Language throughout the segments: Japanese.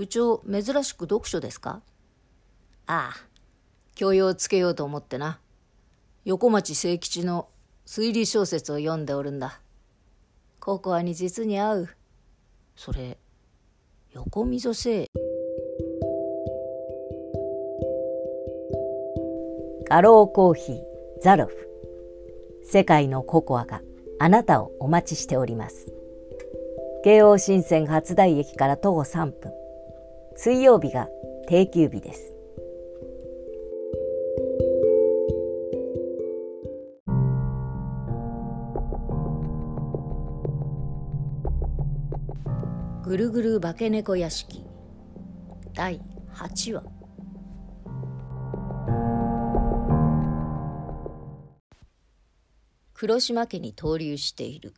部長珍しく読書ですか？ああ教養をつけようと思ってな。横町清吉の推理小説を読んでおるんだ。ココアに実に合う。それ横溝生ガローコーヒーザロフ。世界のココアがあなたをお待ちしております。京王新線初台駅から徒歩3分。水曜日が定休日です。ぐるぐる化け猫屋敷。第8話。黒島家に登竜している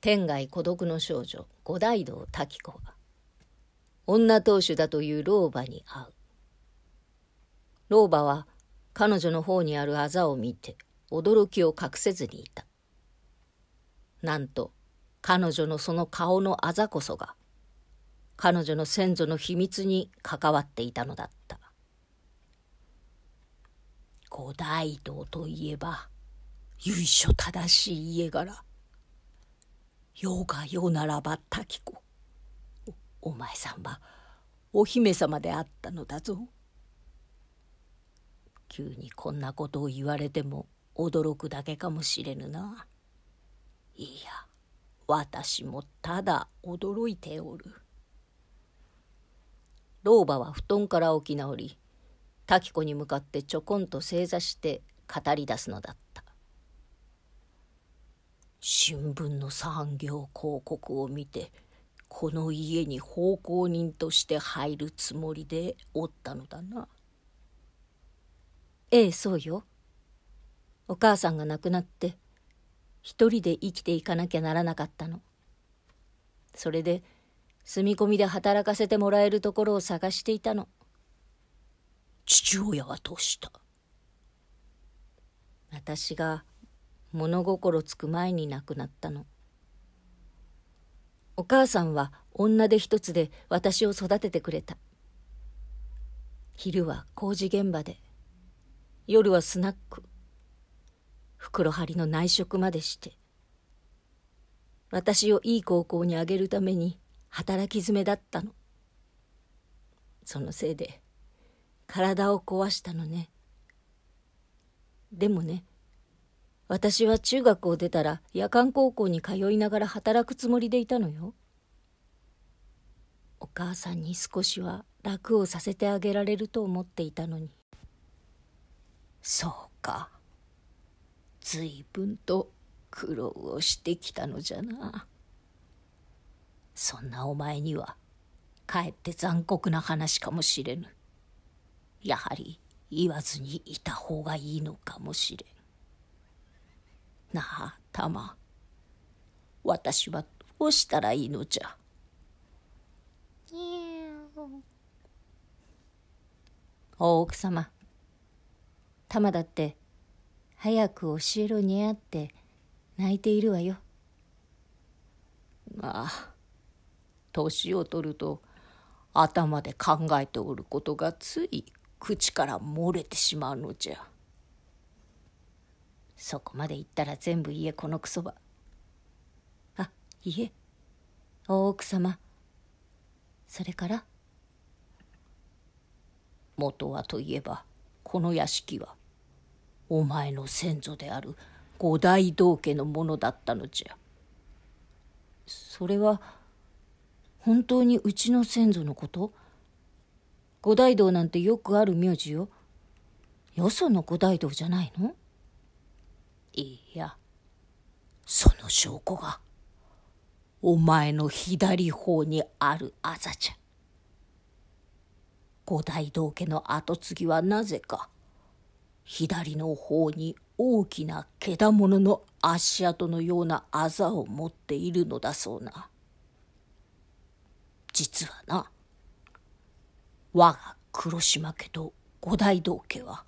天涯孤独の少女五大道滝子は女当主だという老婆に会う。老婆は彼女の方にあるあざを見て驚きを隠せずにいた。なんと彼女のその顔のあざこそが彼女の先祖の秘密に関わっていたのだった。五大道といえば由緒正しい家柄。世が世ならば滝子お前さんはお姫様であったのだぞ。急にこんなことを言われても驚くだけかもしれぬな。いや私もただ驚いておる。老婆は布団から起き直り滝子に向かってちょこんと正座して語り出すのだった。新聞の産業広告を見てこの家に奉公人として入るつもりでおったのだな。ええそうよ。お母さんが亡くなって一人で生きていかなきゃならなかったの。それで住み込みで働かせてもらえるところを探していたの。父親はどうした？私が物心つく前に亡くなったのお母さんは女手一つで私を育ててくれた。昼は工事現場で夜はスナック。袋張りの内職までして私をいい高校にあげるために働き詰めだったの。そのせいで体を壊したのね。でもね私は中学を出たら夜間高校に通いながら働くつもりでいたのよ。お母さんに少しは楽をさせてあげられると思っていたのに。そうか。随分と苦労をしてきたのじゃな。そんなお前にはかえって残酷な話かもしれぬ。やはり言わずにいた方がいいのかもしれん。なあたま。私はどうしたらいいのじゃ。大奥様。たまだって早く教えろにゃって泣いているわよ。まあ年を取ると頭で考えておることがつい口から漏れてしまうのじゃ。そこまで言ったら全部家このクソば。あいえ大奥様。それから。元はといえばこの屋敷はお前の先祖である五大道家のものだったのじゃ。それは本当にうちの先祖のこと？五大道なんてよくある名字よ。よその五大道じゃないの？いやその証拠がお前の左方にあるあざじゃ。五大道家の跡継ぎはなぜか左の方に大きな毛物の足跡のようなあざを持っているのだそうな。実はな我が黒島家と五大道家は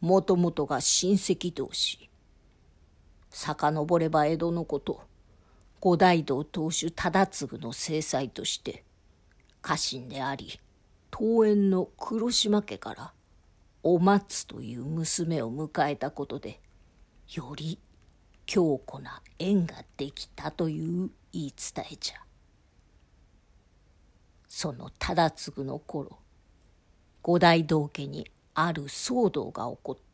もともとが親戚同士。遡れば江戸のこと五大道当主忠次の制裁として家臣であり桃園の黒島家からお松という娘を迎えたことでより強固な縁ができたという言い伝えじゃ。その忠次の頃五大道家にある騒動が起こって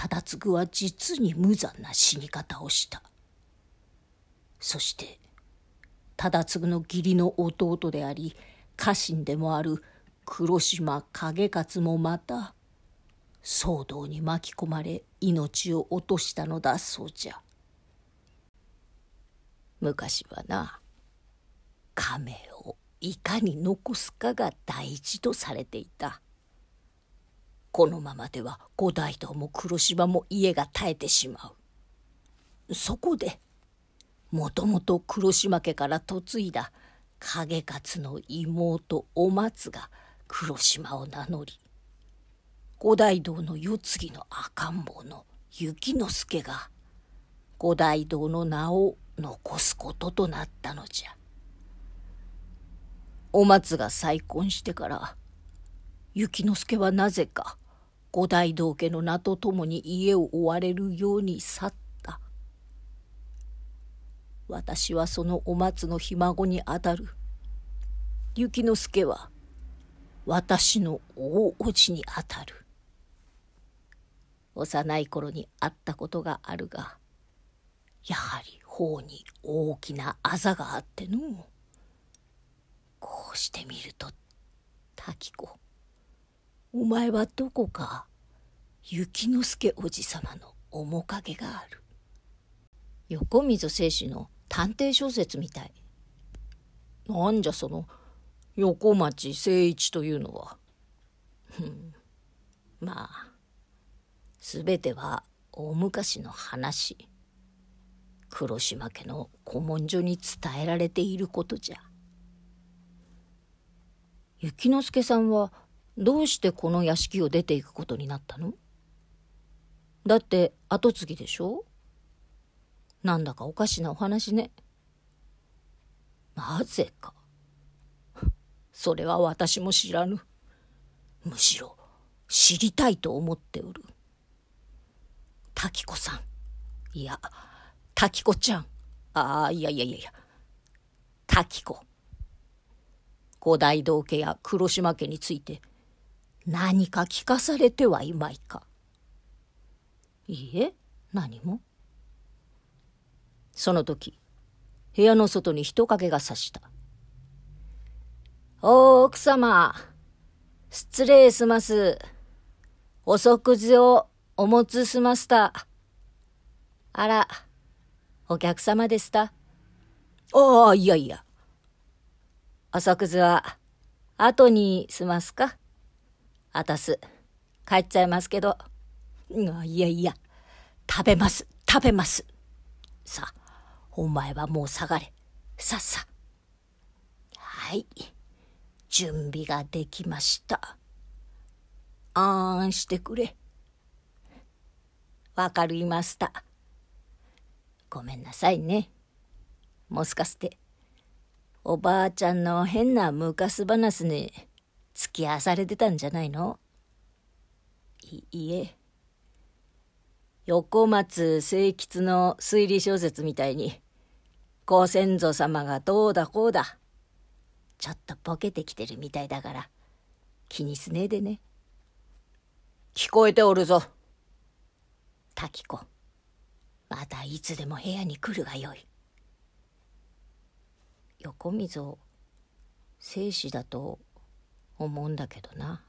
忠次は実に無残な死に方をした。そして忠次の義理の弟であり家臣でもある黒島景勝もまた騒動に巻き込まれ命を落としたのだそうじゃ。昔はな亀をいかに残すかが大事とされていた。このままでは五大道も黒島も家が絶えてしまう。そこでもともと黒島家から嫁いだ景勝の妹お松が黒島を名乗り五大道の世継ぎの赤ん坊の雪之助が五大道の名を残すこととなったのじゃ。お松が再婚してから雪之助はなぜか五大道家の名とともに家を追われるように去った。私はそのお松のひ孫にあたる。雪之助は私の大叔父にあたる。幼い頃に会ったことがあるがやはり頬に大きなあざがあってのこうしてみると滝子。お前はどこか雪之助おじさまの面影がある。横溝正史の探偵小説みたい。なんじゃその横町誠一というのは。まあ全ては大昔の話。黒島家の古文書に伝えられていることじゃ。雪之助さんはどうしてこの屋敷を出ていくことになったの？だって跡継ぎでしょ？なんだかおかしなお話ねなぜか それは私も知らぬ。むしろ知りたいと思っておる。滝子さん。いや、滝子ちゃん。ああ、いやいやいやいや。滝子。五大道家や黒島家について何か聞かされてはいまいか。いいえ、何も。その時、部屋の外に人影がさした。お奥様、失礼します。お食事をお持ちしました。あら、お客様でした。ああ、いやいや。お食事は、後にしますかあたす、帰っちゃいますけど。いやいや、食べます、食べます。さあ、お前はもう下がれ。さっさ。はい。準備ができました。あーんしてくれ。わかりました。ごめんなさいね。もしかして、おばあちゃんの変な昔話に付き合わされてたんじゃないの？いいえ。横松清吉の推理小説みたいに、ご先祖様がどうだこうだ。ちょっとボケてきてるみたいだから気にすねえでね。聞こえておるぞ。滝子。またいつでも部屋に来るがよい。横溝生死だと思うんだけどな。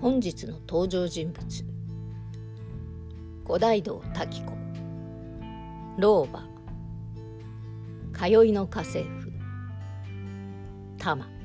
本日の登場人物。五大道滝子。老婆。通いの家政婦。玉